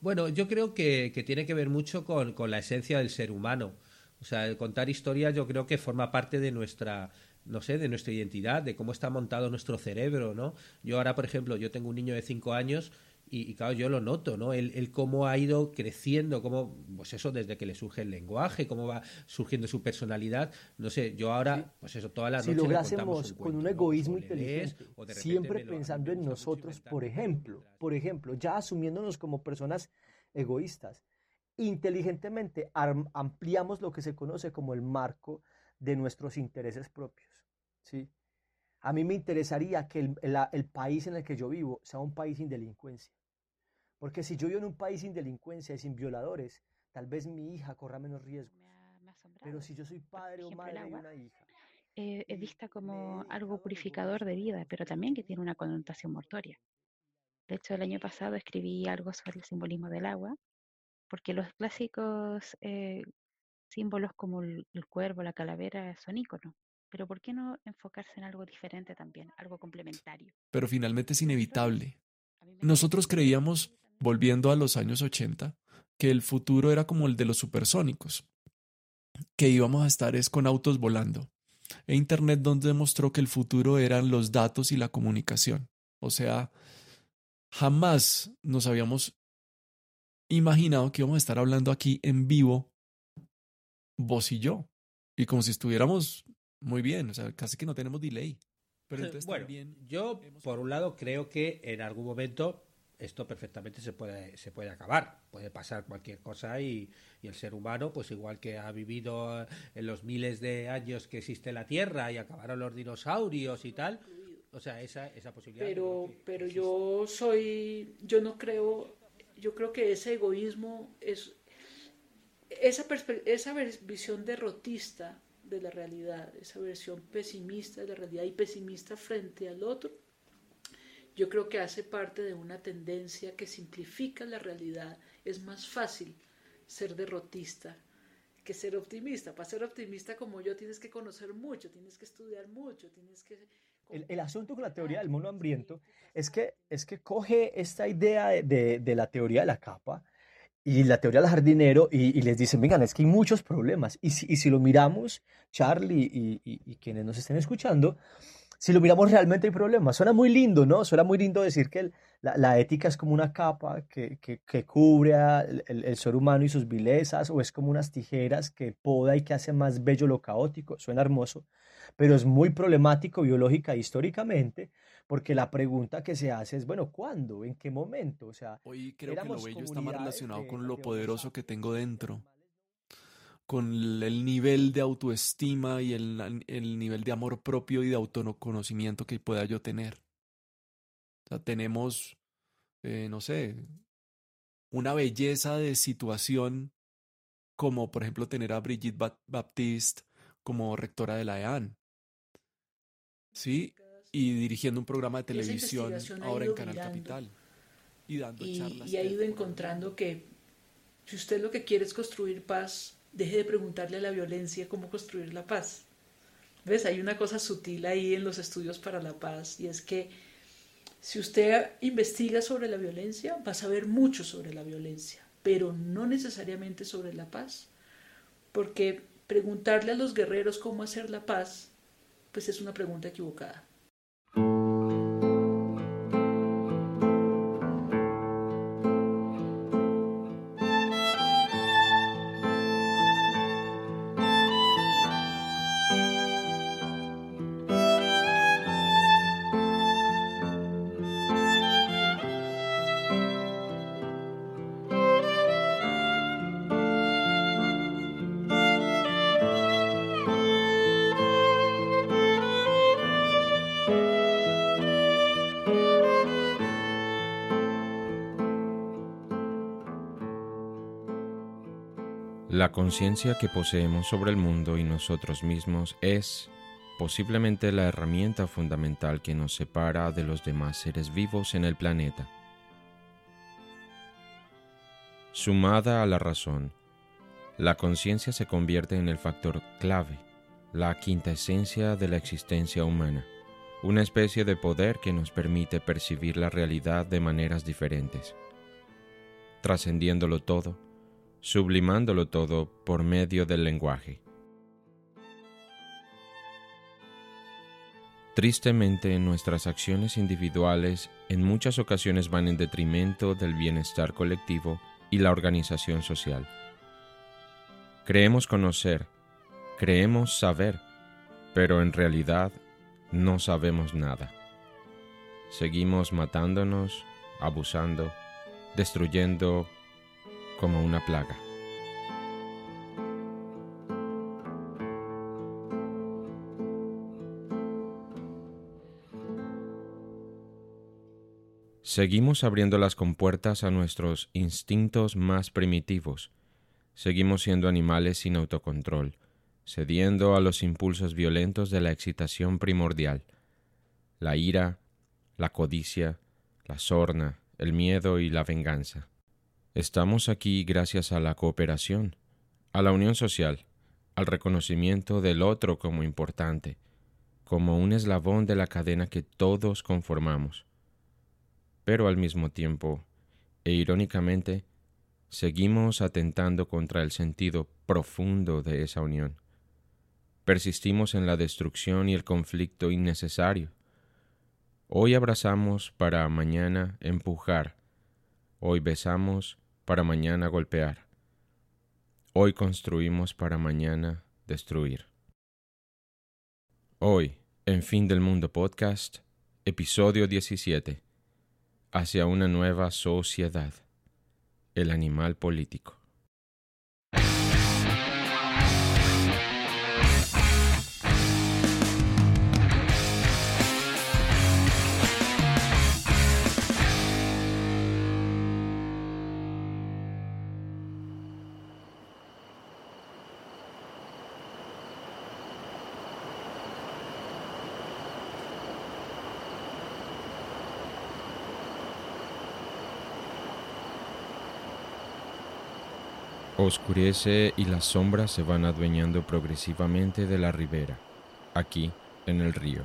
Bueno, yo creo que, tiene que ver mucho con, la esencia del ser humano. O sea, contar historias yo creo que forma parte de nuestra, no sé, de nuestra identidad, de cómo está montado nuestro cerebro, ¿no? Yo ahora, por ejemplo, yo tengo un niño de cinco años y, claro, yo lo noto, ¿no? Él, cómo ha ido creciendo, cómo, pues eso, desde que le surge el lenguaje, cómo va surgiendo su personalidad. No sé, yo ahora, pues eso, todas las si noches. Si lográsemos con un egoísmo inteligente, siempre pensando en nosotros, por ejemplo, por ejemplo, ya asumiéndonos como personas egoístas, inteligentemente ampliamos lo que se conoce como el marco de nuestros intereses propios, ¿sí? A mí me interesaría que el, el país en el que yo vivo sea un país sin delincuencia. Porque si yo vivo en un país sin delincuencia y sin violadores, tal vez mi hija corra menos riesgo. Pero si yo soy padre o madre de una hija. es vista como algo purificador de vida, pero también que tiene una connotación mortuoria. De hecho, el año pasado escribí algo sobre el simbolismo del agua, porque los clásicos eh, símbolos como el, el, cuervo, la calavera, son íconos. Pero ¿por qué no enfocarse en algo diferente también, algo complementario? Pero finalmente es inevitable. Nosotros creíamos volviendo a los años 80, que el futuro era como el de los supersónicos, que íbamos a estar es con autos volando. E Internet donde demostró que el futuro eran los datos y la comunicación. O sea, jamás nos habíamos imaginado que íbamos a estar hablando aquí en vivo, vos y yo. Y como si estuviéramos muy bien, o sea, casi que no tenemos delay. Pero bueno, yo por un lado creo que en algún momento esto perfectamente se puede, se puede acabar. Puede pasar cualquier cosa y, el ser humano, pues igual que ha vivido en los miles de años que existe la Tierra y acabaron los dinosaurios y tal, o sea, esa, esa posibilidad. Pero, pero yo soy, yo no creo, yo creo que ese egoísmo es, esa, esa visión derrotista de la realidad, esa versión pesimista de la realidad y pesimista frente al otro, yo creo que hace parte de una tendencia que simplifica la realidad. Es más fácil ser derrotista que ser optimista. Para ser optimista como yo tienes que conocer mucho, tienes que estudiar mucho, tienes que... El, asunto con la teoría del mono hambriento es que, es que coge esta idea de, de, la teoría de la capa y la teoría del jardinero y, les dicen, vengan, es que hay muchos problemas. Y si, y si lo miramos, Charlie y, y, quienes nos estén escuchando, si lo miramos realmente hay problemas. Suena muy lindo, ¿no? Suena muy lindo decir que la, ética es como una capa que, que, cubre al el, ser humano y sus vilezas, o es como unas tijeras que poda y que hace más bello lo caótico. Suena hermoso, pero es muy problemático biológica e históricamente, porque la pregunta que se hace es, bueno, ¿cuándo? ¿En qué momento? O sea, hoy creo que lo bello está más relacionado con lo poderoso que tengo dentro con el nivel de autoestima y el, el, nivel de amor propio y de autoconocimiento que pueda yo tener. O sea, tenemos, eh, no sé, una belleza de situación como por ejemplo tener a Brigitte Baptiste como rectora de la EAN. ¿Sí? Y dirigiendo un programa de televisión ahora en Canal Capital. Y dando charlas. Y ha ido encontrando que si usted lo que quiere es construir paz, deje de preguntarle a la violencia cómo construir la paz. ¿Ves? Hay una cosa sutil ahí en los estudios para la paz y es que si usted investiga sobre la violencia, va a saber mucho sobre la violencia, pero no necesariamente sobre la paz, porque preguntarle a los guerreros cómo hacer la paz, pues es una pregunta equivocada. La conciencia que poseemos sobre el mundo y nosotros mismos es posiblemente la herramienta fundamental que nos separa de los demás seres vivos en el planeta. Sumada a la razón, la conciencia se convierte en el factor clave, la quinta esencia de la existencia humana, una especie de poder que nos permite percibir la realidad de maneras diferentes. Trascendiéndolo todo, sublimándolo todo por medio del lenguaje. Tristemente, nuestras acciones individuales en muchas ocasiones van en detrimento del bienestar colectivo y la organización social. Creemos conocer, creemos saber, pero en realidad no sabemos nada. Seguimos matándonos, abusando, destruyendo como una plaga. Seguimos abriendo las compuertas a nuestros instintos más primitivos. Seguimos siendo animales sin autocontrol, cediendo a los impulsos violentos de la excitación primordial, la ira, la codicia, la sorna, el miedo y la venganza. Estamos aquí gracias a la cooperación, a la unión social, al reconocimiento del otro como importante, como un eslabón de la cadena que todos conformamos. Pero al mismo tiempo, e irónicamente, seguimos atentando contra el sentido profundo de esa unión. Persistimos en la destrucción y el conflicto innecesario. Hoy abrazamos para mañana empujar. Hoy besamos para mañana golpear. Hoy construimos para mañana destruir. Hoy, en Fin del Mundo Podcast, episodio 17, hacia una nueva sociedad, el animal político. Oscurece y las sombras se van adueñando progresivamente de la ribera, aquí en el río.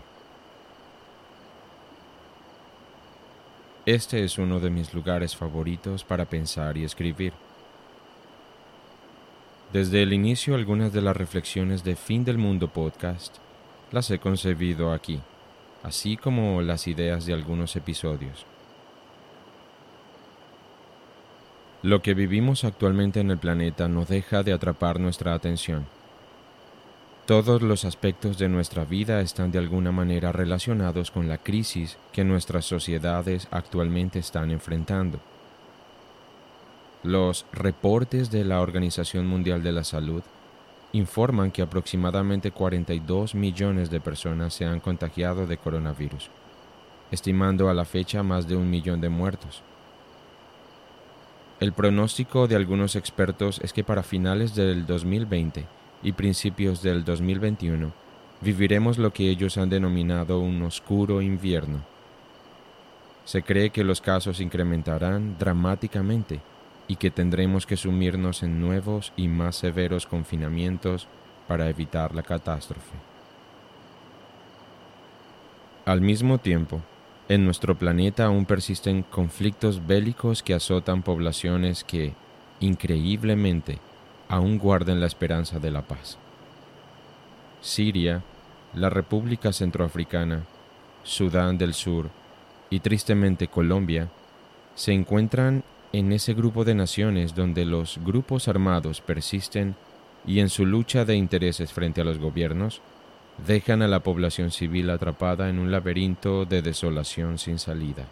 Este es uno de mis lugares favoritos para pensar y escribir. Desde el inicio algunas de las reflexiones de Fin del Mundo podcast las he concebido aquí, así como las ideas de algunos episodios. Lo que vivimos actualmente en el planeta no deja de atrapar nuestra atención. Todos los aspectos de nuestra vida están de alguna manera relacionados con la crisis que nuestras sociedades actualmente están enfrentando. Los reportes de la Organización Mundial de la Salud informan que aproximadamente 42 millones de personas se han contagiado de coronavirus, estimando a la fecha más de un millón de muertos. El pronóstico de algunos expertos es que para finales del 2020 y principios del 2021 viviremos lo que ellos han denominado un oscuro invierno. Se cree que los casos incrementarán dramáticamente y que tendremos que sumirnos en nuevos y más severos confinamientos para evitar la catástrofe. Al mismo tiempo, en nuestro planeta aún persisten conflictos bélicos que azotan poblaciones que, increíblemente, aún guardan la esperanza de la paz. Siria, la República Centroafricana, Sudán del Sur y tristemente Colombia se encuentran en ese grupo de naciones donde los grupos armados persisten y en su lucha de intereses frente a los gobiernos dejan a la población civil atrapada en un laberinto de desolación sin salida.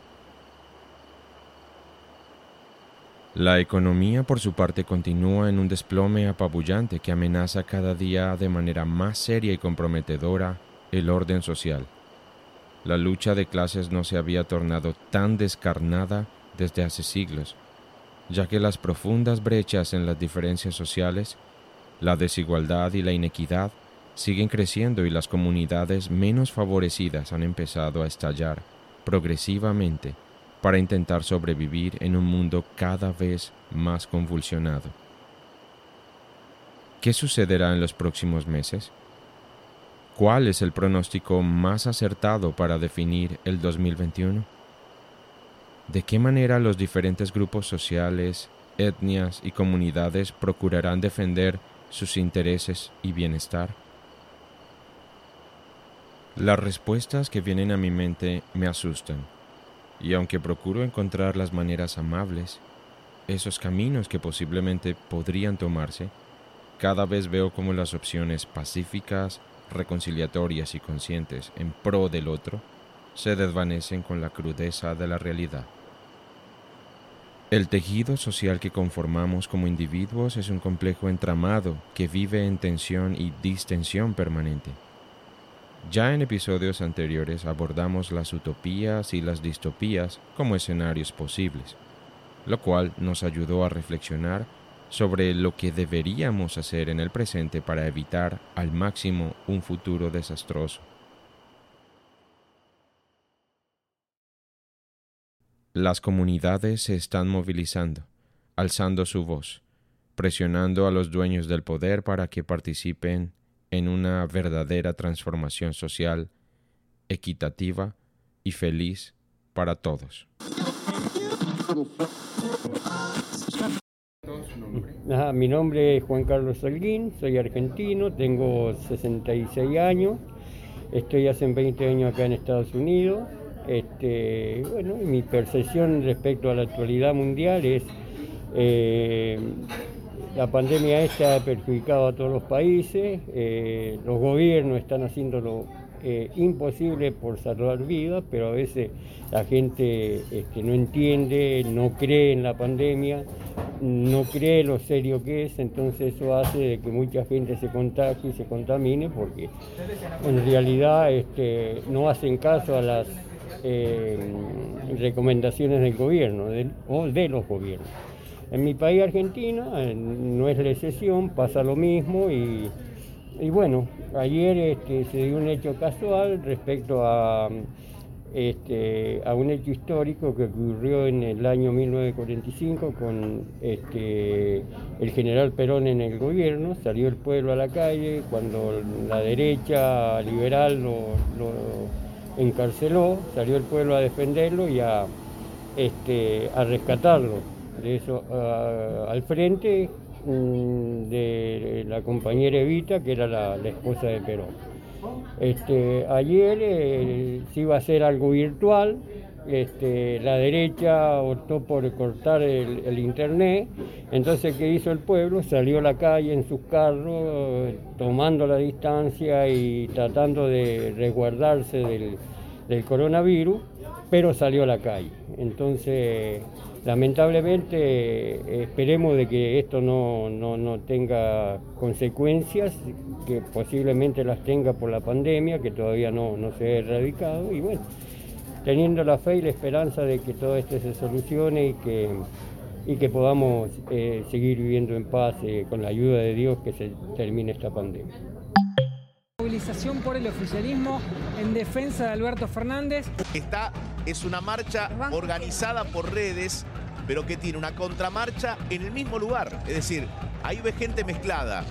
La economía, por su parte, continúa en un desplome apabullante que amenaza cada día de manera más seria y comprometedora el orden social. La lucha de clases no se había tornado tan descarnada desde hace siglos, ya que las profundas brechas en las diferencias sociales, la desigualdad y la inequidad siguen creciendo y las comunidades menos favorecidas han empezado a estallar progresivamente para intentar sobrevivir en un mundo cada vez más convulsionado. ¿Qué sucederá en los próximos meses? ¿Cuál es el pronóstico más acertado para definir el 2021? ¿De qué manera los diferentes grupos sociales, etnias y comunidades procurarán defender sus intereses y bienestar? Las respuestas que vienen a mi mente me asustan y aunque procuro encontrar las maneras amables, esos caminos que posiblemente podrían tomarse, cada vez veo como las opciones pacíficas, reconciliatorias y conscientes en pro del otro se desvanecen con la crudeza de la realidad. El tejido social que conformamos como individuos es un complejo entramado que vive en tensión y distensión permanente. Ya en episodios anteriores abordamos las utopías y las distopías como escenarios posibles, lo cual nos ayudó a reflexionar sobre lo que deberíamos hacer en el presente para evitar al máximo un futuro desastroso. Las comunidades se están movilizando, alzando su voz, presionando a los dueños del poder para que participen en una verdadera transformación social, equitativa y feliz para todos. mi nombre es Juan Carlos Salguín, soy argentino, tengo 66 años, estoy hace 20 años acá en Estados Unidos. Este, bueno, mi percepción respecto a la actualidad mundial es eh, la pandemia esta ha perjudicado a todos los países, eh, los gobiernos están haciendo lo eh, imposible por salvar vidas, pero a veces la gente este, no entiende, no cree en la pandemia, no cree lo serio que es, entonces eso hace de que mucha gente se contagie y se contamine porque en realidad este, no hacen caso a las eh, recomendaciones del gobierno o de los gobiernos. En mi país, Argentina, no es la excepción, pasa lo mismo y, bueno, ayer este, se dio un hecho casual respecto a, este, a un hecho histórico que ocurrió en el año 1945 con este, el general Perón en el gobierno, salió el pueblo a la calle cuando la derecha liberal lo, encarceló, salió el pueblo a defenderlo y a rescatarlo de eso al frente mm, de la compañera Evita, que era la, esposa de Perón. Este, ayer eh, se iba a hacer algo virtual, este, la derecha optó por cortar el, internet, entonces ¿qué hizo el pueblo? Salió a la calle en sus carros, tomando la distancia y tratando de resguardarse del, del coronavirus, pero salió a la calle. Entonces Lamentablemente esperemos de que esto no, tenga consecuencias, que posiblemente las tenga por la pandemia, que todavía no, se ha erradicado, y bueno, teniendo la fe y la esperanza de que todo esto se solucione y que, y que podamos eh, seguir viviendo en paz eh, con la ayuda de Dios que se termine esta pandemia movilización por el oficialismo en defensa de Alberto Fernández. Esta es una marcha organizada por redes, pero que tiene una contramarcha en el mismo lugar. Es decir, ahí ve gente mezclada.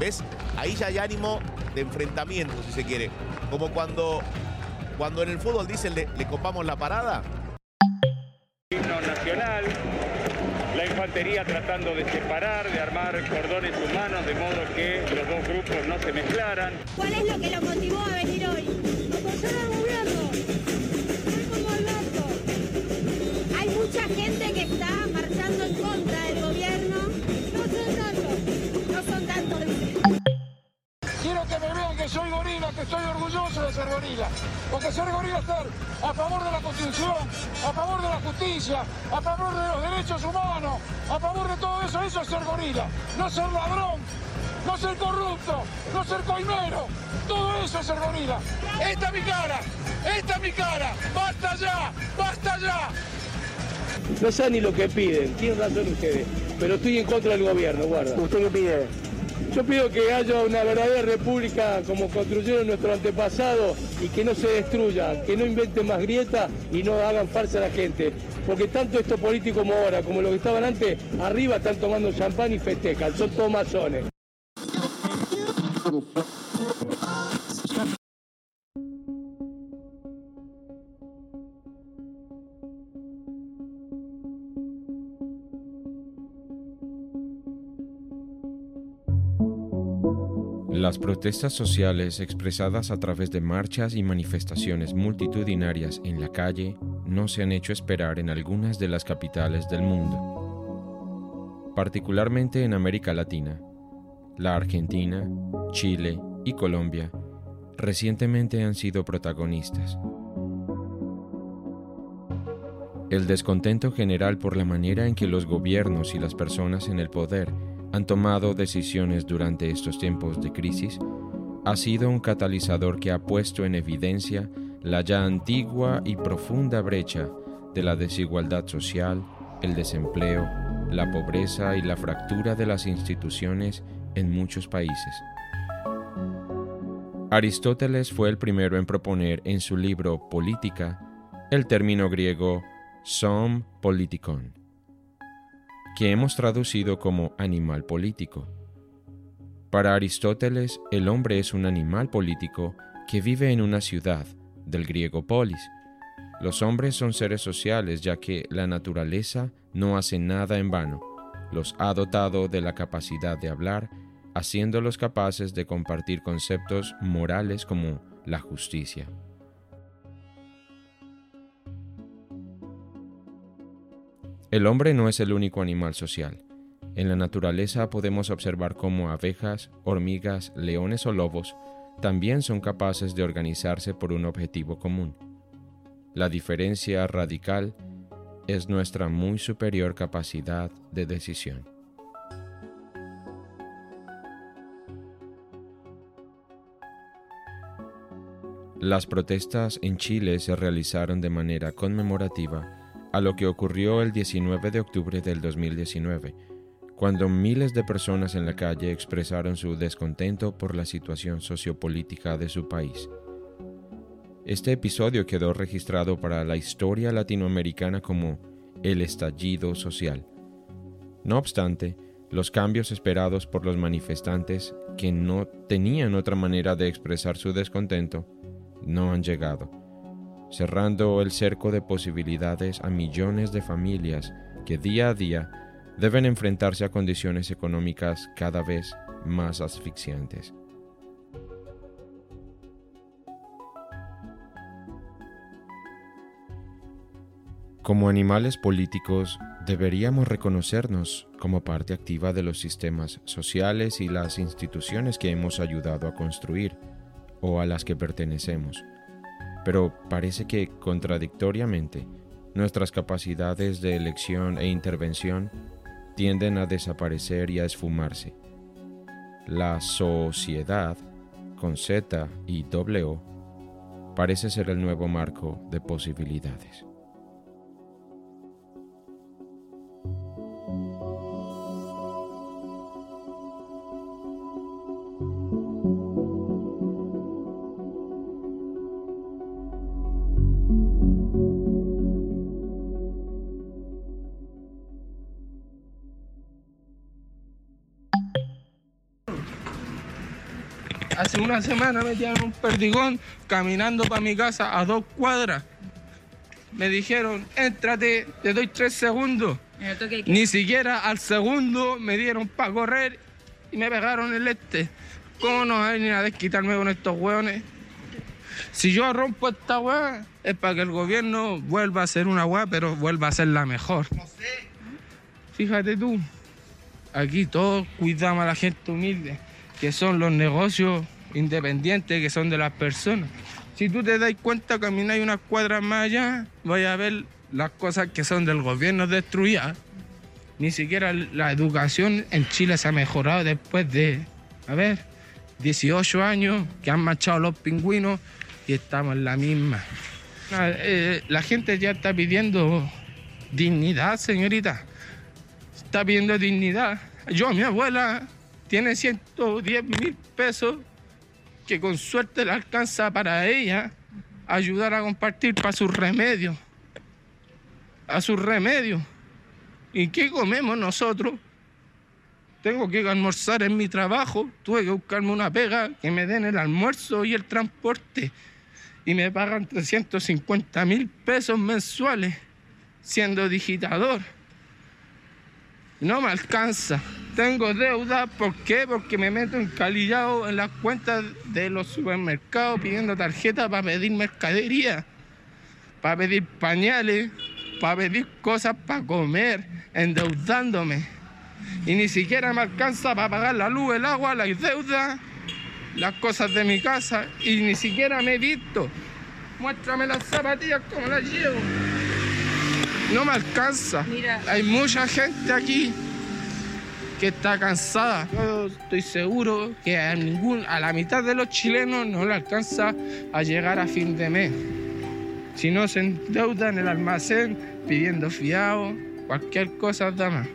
¿Ves? Ahí ya hay ánimo de enfrentamiento, si se quiere. Como cuando, cuando en el fútbol dicen le, le copamos la parada. Himno nacional infantería tratando de separar, de armar cordones humanos de modo que los dos grupos no se mezclaran. ¿Cuál es lo que lo motivó a venir hoy? Apoyar al gobierno. Soy gorila, que estoy orgulloso de ser gorila. Porque ser gorila es estar a favor de la Constitución, a favor de la justicia, a favor de los derechos humanos, a favor de todo eso. Eso es ser gorila. No ser ladrón, no ser corrupto, no ser coimero. Todo eso es ser gorila. Esta es mi cara, esta es mi cara. ¡Basta ya! ¡Basta ya! No sé ni lo que piden, tienen razón ustedes, pero estoy en contra del gobierno, guarda. ¿Usted qué pide? Yo pido que haya una verdadera república como construyeron nuestros antepasados y que no se destruya, que no inventen más grietas y no hagan falsa a la gente. Porque tanto estos políticos como ahora, como los que estaban antes, arriba están tomando champán y festejan, son todos masones. Las protestas sociales expresadas a través de marchas y manifestaciones multitudinarias en la calle no se han hecho esperar en algunas de las capitales del mundo. Particularmente en América Latina, la Argentina, Chile y Colombia recientemente han sido protagonistas. El descontento general por la manera en que los gobiernos y las personas en el poder han tomado decisiones durante estos tiempos de crisis ha sido un catalizador que ha puesto en evidencia la ya antigua y profunda brecha de la desigualdad social, el desempleo, la pobreza y la fractura de las instituciones en muchos países. Aristóteles fue el primero en proponer en su libro Política el término griego som politikon, que hemos traducido como animal político. Para Aristóteles, el hombre es un animal político que vive en una ciudad, del griego polis. Los hombres son seres sociales ya que la naturaleza no hace nada en vano. Los ha dotado de la capacidad de hablar, haciéndolos capaces de compartir conceptos morales como la justicia. El hombre no es el único animal social. En la naturaleza podemos observar cómo abejas, hormigas, leones o lobos también son capaces de organizarse por un objetivo común. La diferencia radical es nuestra muy superior capacidad de decisión. Las protestas en Chile se realizaron de manera conmemorativa a lo que ocurrió el 19 de octubre del 2019, cuando miles de personas en la calle expresaron su descontento por la situación sociopolítica de su país. Este episodio quedó registrado para la historia latinoamericana como el estallido social. No obstante, los cambios esperados por los manifestantes, que no tenían otra manera de expresar su descontento, no han llegado cerrando el cerco de posibilidades a millones de familias que día a día deben enfrentarse a condiciones económicas cada vez más asfixiantes. Como animales políticos, deberíamos reconocernos como parte activa de los sistemas sociales y las instituciones que hemos ayudado a construir o a las que pertenecemos pero parece que contradictoriamente nuestras capacidades de elección e intervención tienden a desaparecer y a esfumarse. La sociedad, con Z y W, parece ser el nuevo marco de posibilidades. Hace una semana me tiraron un perdigón caminando para mi casa a dos cuadras. Me dijeron, éntrate, te doy tres segundos. Ni siquiera al segundo me dieron para correr y me pegaron el este. ¿Cómo no hay ni a desquitarme con estos hueones? Si yo rompo esta hueá, es para que el gobierno vuelva a ser una hueá, pero vuelva a ser la mejor. Fíjate tú, aquí todos cuidamos a la gente humilde, que son los negocios independientes, que son de las personas. Si tú te das cuenta, camináis unas cuadras más allá, vais a ver las cosas que son del gobierno destruidas. Ni siquiera la educación en Chile se ha mejorado después de, a ver, 18 años que han marchado los pingüinos y estamos en la misma. Eh, la gente ya está pidiendo dignidad, señorita. Está pidiendo dignidad. Yo, mi abuela, tiene 110 mil pesos que con suerte le alcanza para ella ayudar a compartir para sus remedios. A sus remedios. ¿Y qué comemos nosotros? Tengo que almorzar en mi trabajo, tuve que buscarme una pega que me den el almuerzo y el transporte. Y me pagan 350 mil pesos mensuales siendo digitador. No me alcanza. Tengo deuda, ¿por qué? Porque me meto encalillado en las cuentas de los supermercados pidiendo tarjetas para pedir mercadería, para pedir pañales, para pedir cosas para comer, endeudándome. Y ni siquiera me alcanza para pagar la luz, el agua, las deudas, las cosas de mi casa. Y ni siquiera me he visto. Muéstrame las zapatillas como las llevo. No me alcanza. Hay mucha gente aquí que está cansada. Yo estoy seguro que a, ningún, a la mitad de los chilenos no le alcanza a llegar a fin de mes. Si no se endeuda en el almacén pidiendo fiado, cualquier cosa da más.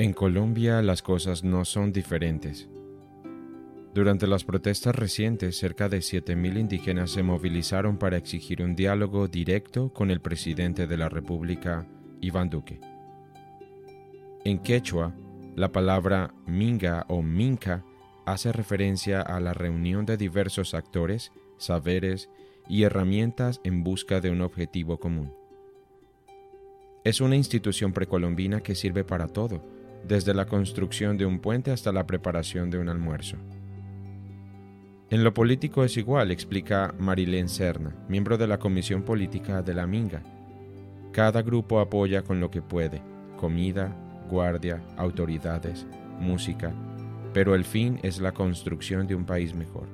En Colombia las cosas no son diferentes. Durante las protestas recientes, cerca de 7.000 indígenas se movilizaron para exigir un diálogo directo con el presidente de la República, Iván Duque. En quechua, la palabra minga o minca hace referencia a la reunión de diversos actores, saberes y herramientas en busca de un objetivo común. Es una institución precolombina que sirve para todo, desde la construcción de un puente hasta la preparación de un almuerzo. En lo político es igual, explica Marilén Serna, miembro de la Comisión Política de la Minga. Cada grupo apoya con lo que puede, comida, guardia, autoridades, música, pero el fin es la construcción de un país mejor.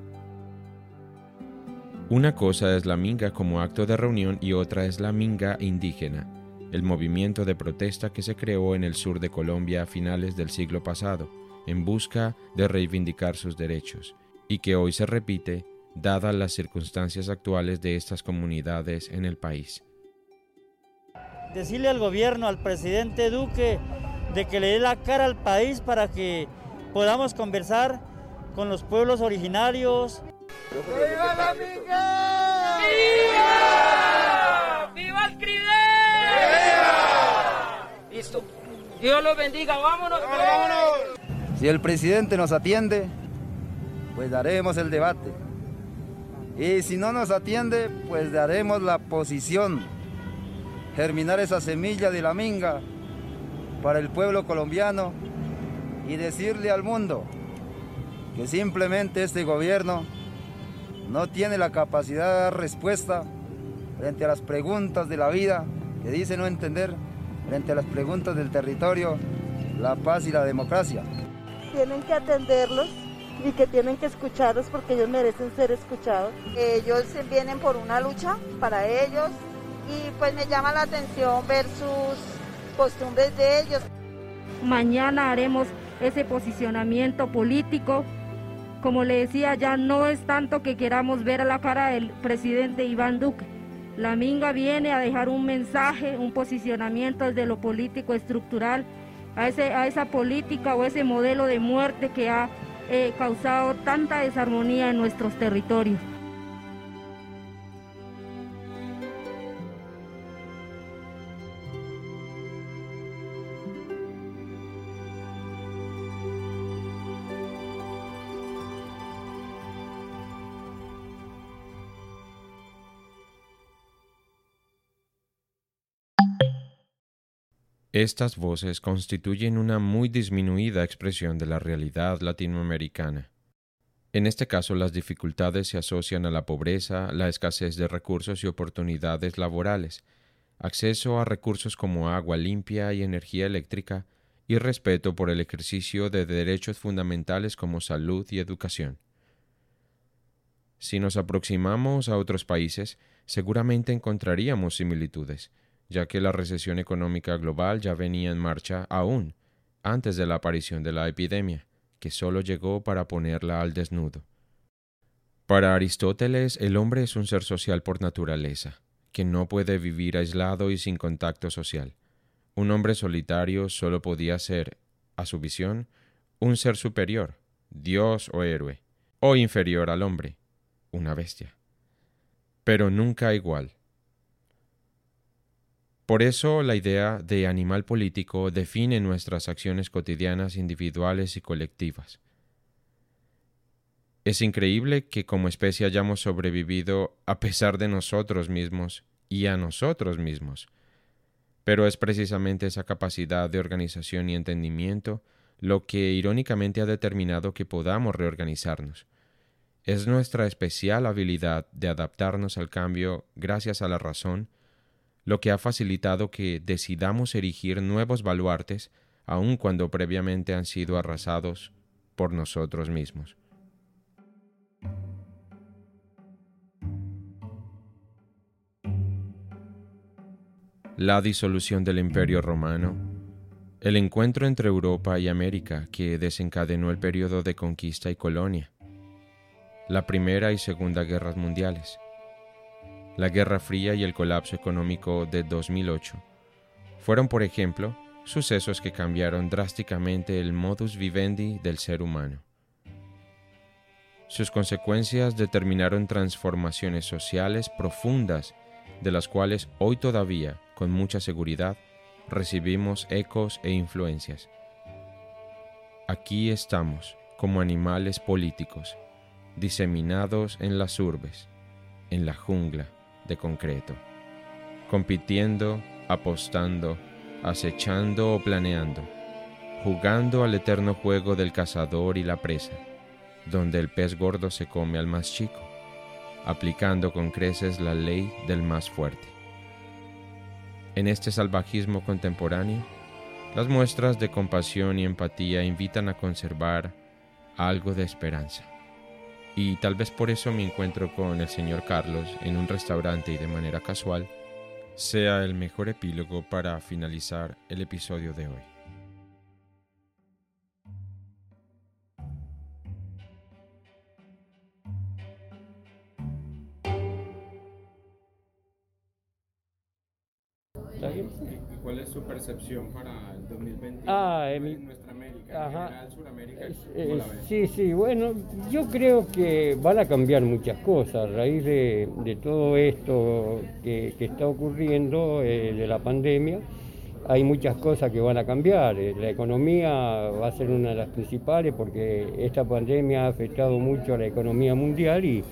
Una cosa es la minga como acto de reunión y otra es la minga indígena, el movimiento de protesta que se creó en el sur de Colombia a finales del siglo pasado, en busca de reivindicar sus derechos y que hoy se repite dadas las circunstancias actuales de estas comunidades en el país. Decirle al gobierno, al presidente Duque, de que le dé la cara al país para que podamos conversar con los pueblos originarios. ¡Viva la Dios los bendiga, vámonos. vámonos. Si el presidente nos atiende, pues daremos el debate. Y si no nos atiende, pues daremos la posición. Germinar esa semilla de la minga para el pueblo colombiano y decirle al mundo que simplemente este gobierno no tiene la capacidad de dar respuesta frente a las preguntas de la vida que dice no entender, frente a las preguntas del territorio, la paz y la democracia. Tienen que atenderlos y que tienen que escucharlos porque ellos merecen ser escuchados. Ellos vienen por una lucha para ellos y pues me llama la atención ver sus costumbres de ellos. Mañana haremos ese posicionamiento político. Como le decía, ya no es tanto que queramos ver a la cara del presidente Iván Duque. La Minga viene a dejar un mensaje, un posicionamiento desde lo político estructural, a, ese, a esa política o ese modelo de muerte que ha eh, causado tanta desarmonía en nuestros territorios. Estas voces constituyen una muy disminuida expresión de la realidad latinoamericana. En este caso, las dificultades se asocian a la pobreza, la escasez de recursos y oportunidades laborales, acceso a recursos como agua limpia y energía eléctrica, y respeto por el ejercicio de derechos fundamentales como salud y educación. Si nos aproximamos a otros países, seguramente encontraríamos similitudes, ya que la recesión económica global ya venía en marcha aún antes de la aparición de la epidemia, que solo llegó para ponerla al desnudo. Para Aristóteles, el hombre es un ser social por naturaleza, que no puede vivir aislado y sin contacto social. Un hombre solitario solo podía ser, a su visión, un ser superior, dios o héroe, o inferior al hombre, una bestia. Pero nunca igual. Por eso la idea de animal político define nuestras acciones cotidianas individuales y colectivas. Es increíble que como especie hayamos sobrevivido a pesar de nosotros mismos y a nosotros mismos. Pero es precisamente esa capacidad de organización y entendimiento lo que irónicamente ha determinado que podamos reorganizarnos. Es nuestra especial habilidad de adaptarnos al cambio gracias a la razón lo que ha facilitado que decidamos erigir nuevos baluartes aun cuando previamente han sido arrasados por nosotros mismos. La disolución del Imperio Romano, el encuentro entre Europa y América que desencadenó el periodo de conquista y colonia, la Primera y Segunda Guerras Mundiales, la Guerra Fría y el colapso económico de 2008 fueron, por ejemplo, sucesos que cambiaron drásticamente el modus vivendi del ser humano. Sus consecuencias determinaron transformaciones sociales profundas de las cuales hoy todavía, con mucha seguridad, recibimos ecos e influencias. Aquí estamos, como animales políticos, diseminados en las urbes, en la jungla, de concreto, compitiendo, apostando, acechando o planeando, jugando al eterno juego del cazador y la presa, donde el pez gordo se come al más chico, aplicando con creces la ley del más fuerte. En este salvajismo contemporáneo, las muestras de compasión y empatía invitan a conservar algo de esperanza. Y tal vez por eso mi encuentro con el señor Carlos en un restaurante y de manera casual sea el mejor epílogo para finalizar el episodio de hoy. ¿Y cuál es su percepción para el 2020 ah, en Ajá. general? Eh, sí, sí, bueno, yo creo que van a cambiar muchas cosas a raíz de, de todo esto que, que está ocurriendo eh, de la pandemia. Hay muchas cosas que van a cambiar. Eh, La economía va a ser una de las principales porque esta pandemia ha afectado mucho a la economía mundial y,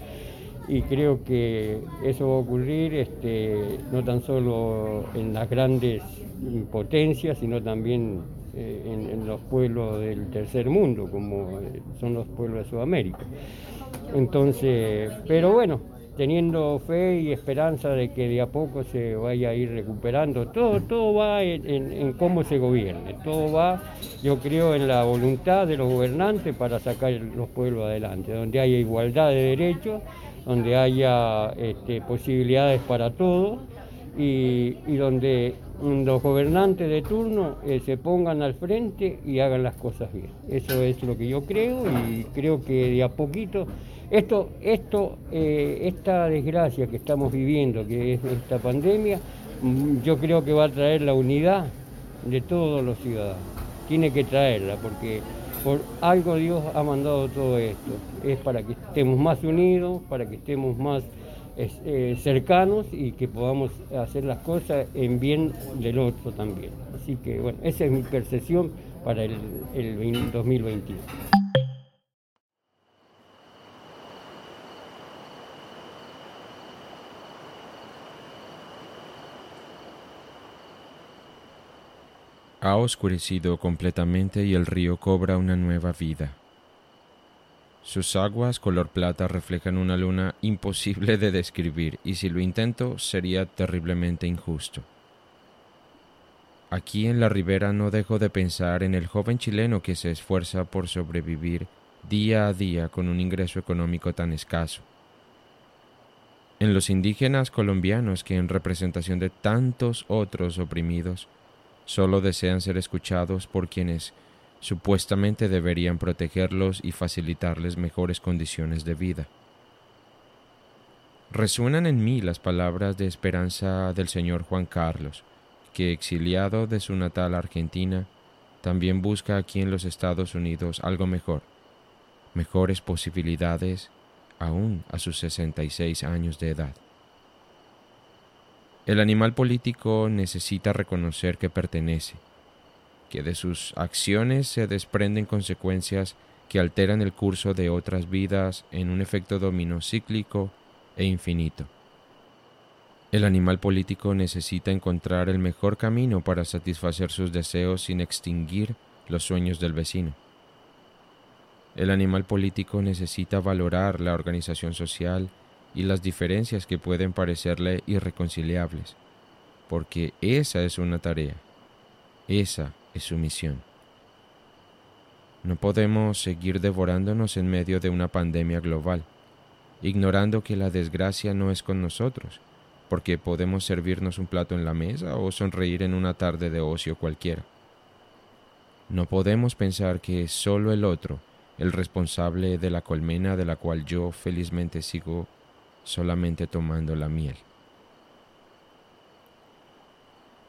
y creo que eso va a ocurrir este, no tan solo en las grandes potencias, sino también eh, en, los pueblos del tercer mundo, como eh, son los pueblos de Sudamérica. Entonces, pero bueno, teniendo fe y esperanza de que de a poco se vaya a ir recuperando, todo, todo va en, cómo se gobierne, todo va, yo creo, en la voluntad de los gobernantes para sacar los pueblos adelante, donde haya igualdad de derechos, donde haya este, posibilidades para todos y, y donde los gobernantes de turno eh, se pongan al frente y hagan las cosas bien. Eso es lo que yo creo y creo que de a poquito esto, esto, eh, esta desgracia que estamos viviendo, que es esta pandemia, mm, yo creo que va a traer la unidad de todos los ciudadanos. Tiene que traerla porque por algo Dios ha mandado todo esto. Es para que estemos más unidos, para que estemos más eh, cercanos y que podamos hacer las cosas en bien del otro también. Así que bueno, esa es mi percepción para el, el 20- 2021. Ha oscurecido completamente y el río cobra una nueva vida. Sus aguas color plata reflejan una luna imposible de describir y si lo intento sería terriblemente injusto. Aquí en la ribera no dejo de pensar en el joven chileno que se esfuerza por sobrevivir día a día con un ingreso económico tan escaso. En los indígenas colombianos que en representación de tantos otros oprimidos solo desean ser escuchados por quienes supuestamente deberían protegerlos y facilitarles mejores condiciones de vida. Resuenan en mí las palabras de esperanza del señor Juan Carlos, que exiliado de su natal Argentina, también busca aquí en los Estados Unidos algo mejor, mejores posibilidades aún a sus 66 años de edad. El animal político necesita reconocer que pertenece, que de sus acciones se desprenden consecuencias que alteran el curso de otras vidas en un efecto dominó cíclico e infinito. El animal político necesita encontrar el mejor camino para satisfacer sus deseos sin extinguir los sueños del vecino. El animal político necesita valorar la organización social y las diferencias que pueden parecerle irreconciliables, porque esa es una tarea, esa es su misión. No podemos seguir devorándonos en medio de una pandemia global, ignorando que la desgracia no es con nosotros, porque podemos servirnos un plato en la mesa o sonreír en una tarde de ocio cualquiera. No podemos pensar que es solo el otro el responsable de la colmena de la cual yo felizmente sigo solamente tomando la miel.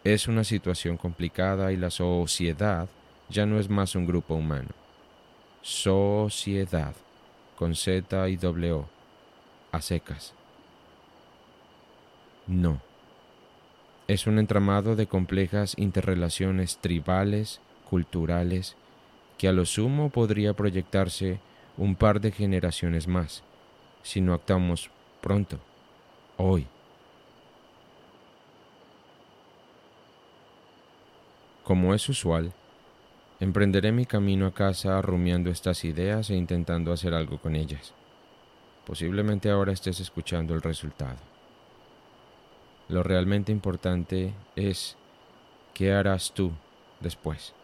Es una situación complicada y la sociedad ya no es más un grupo humano. Sociedad, con Z y W, a secas. No. Es un entramado de complejas interrelaciones tribales, culturales, que a lo sumo podría proyectarse un par de generaciones más, si no actuamos pronto, hoy. Como es usual, emprenderé mi camino a casa rumiando estas ideas e intentando hacer algo con ellas. Posiblemente ahora estés escuchando el resultado. Lo realmente importante es qué harás tú después.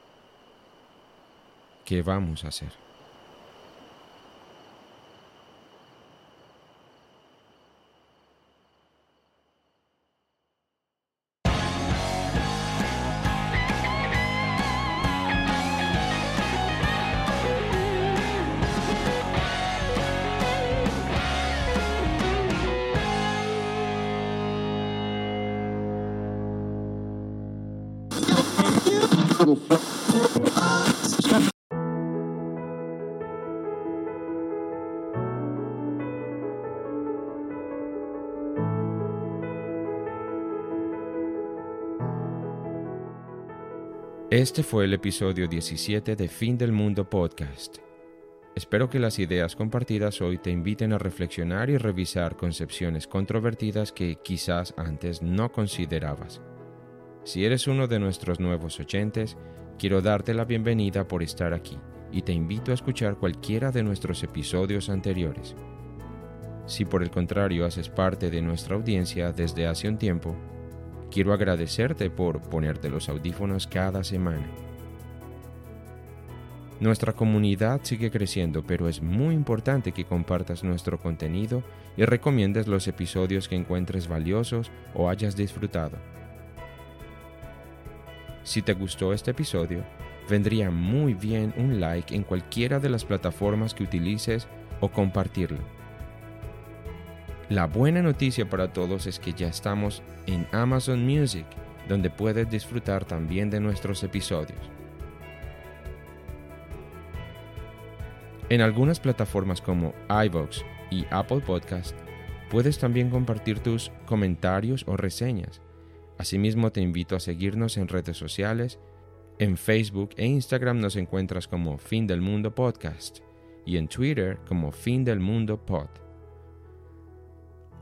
¿Qué vamos a hacer? Este fue el episodio 17 de Fin del Mundo Podcast. Espero que las ideas compartidas hoy te inviten a reflexionar y revisar concepciones controvertidas que quizás antes no considerabas. Si eres uno de nuestros nuevos oyentes, quiero darte la bienvenida por estar aquí y te invito a escuchar cualquiera de nuestros episodios anteriores. Si por el contrario haces parte de nuestra audiencia desde hace un tiempo, quiero agradecerte por ponerte los audífonos cada semana. Nuestra comunidad sigue creciendo, pero es muy importante que compartas nuestro contenido y recomiendes los episodios que encuentres valiosos o hayas disfrutado. Si te gustó este episodio, vendría muy bien un like en cualquiera de las plataformas que utilices o compartirlo. La buena noticia para todos es que ya estamos en Amazon Music, donde puedes disfrutar también de nuestros episodios. En algunas plataformas como iVoox y Apple Podcast, puedes también compartir tus comentarios o reseñas Asimismo, te invito a seguirnos en redes sociales. En Facebook e Instagram nos encuentras como Fin del Mundo Podcast y en Twitter como Fin del Mundo Pod.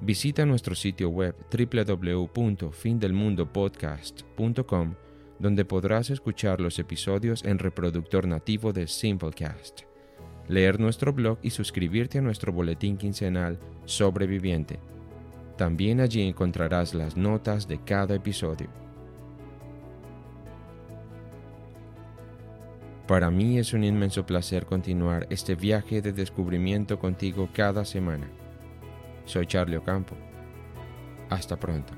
Visita nuestro sitio web www.findelmundopodcast.com donde podrás escuchar los episodios en reproductor nativo de Simplecast, leer nuestro blog y suscribirte a nuestro boletín quincenal Sobreviviente. También allí encontrarás las notas de cada episodio. Para mí es un inmenso placer continuar este viaje de descubrimiento contigo cada semana. Soy Charlie Ocampo. Hasta pronto.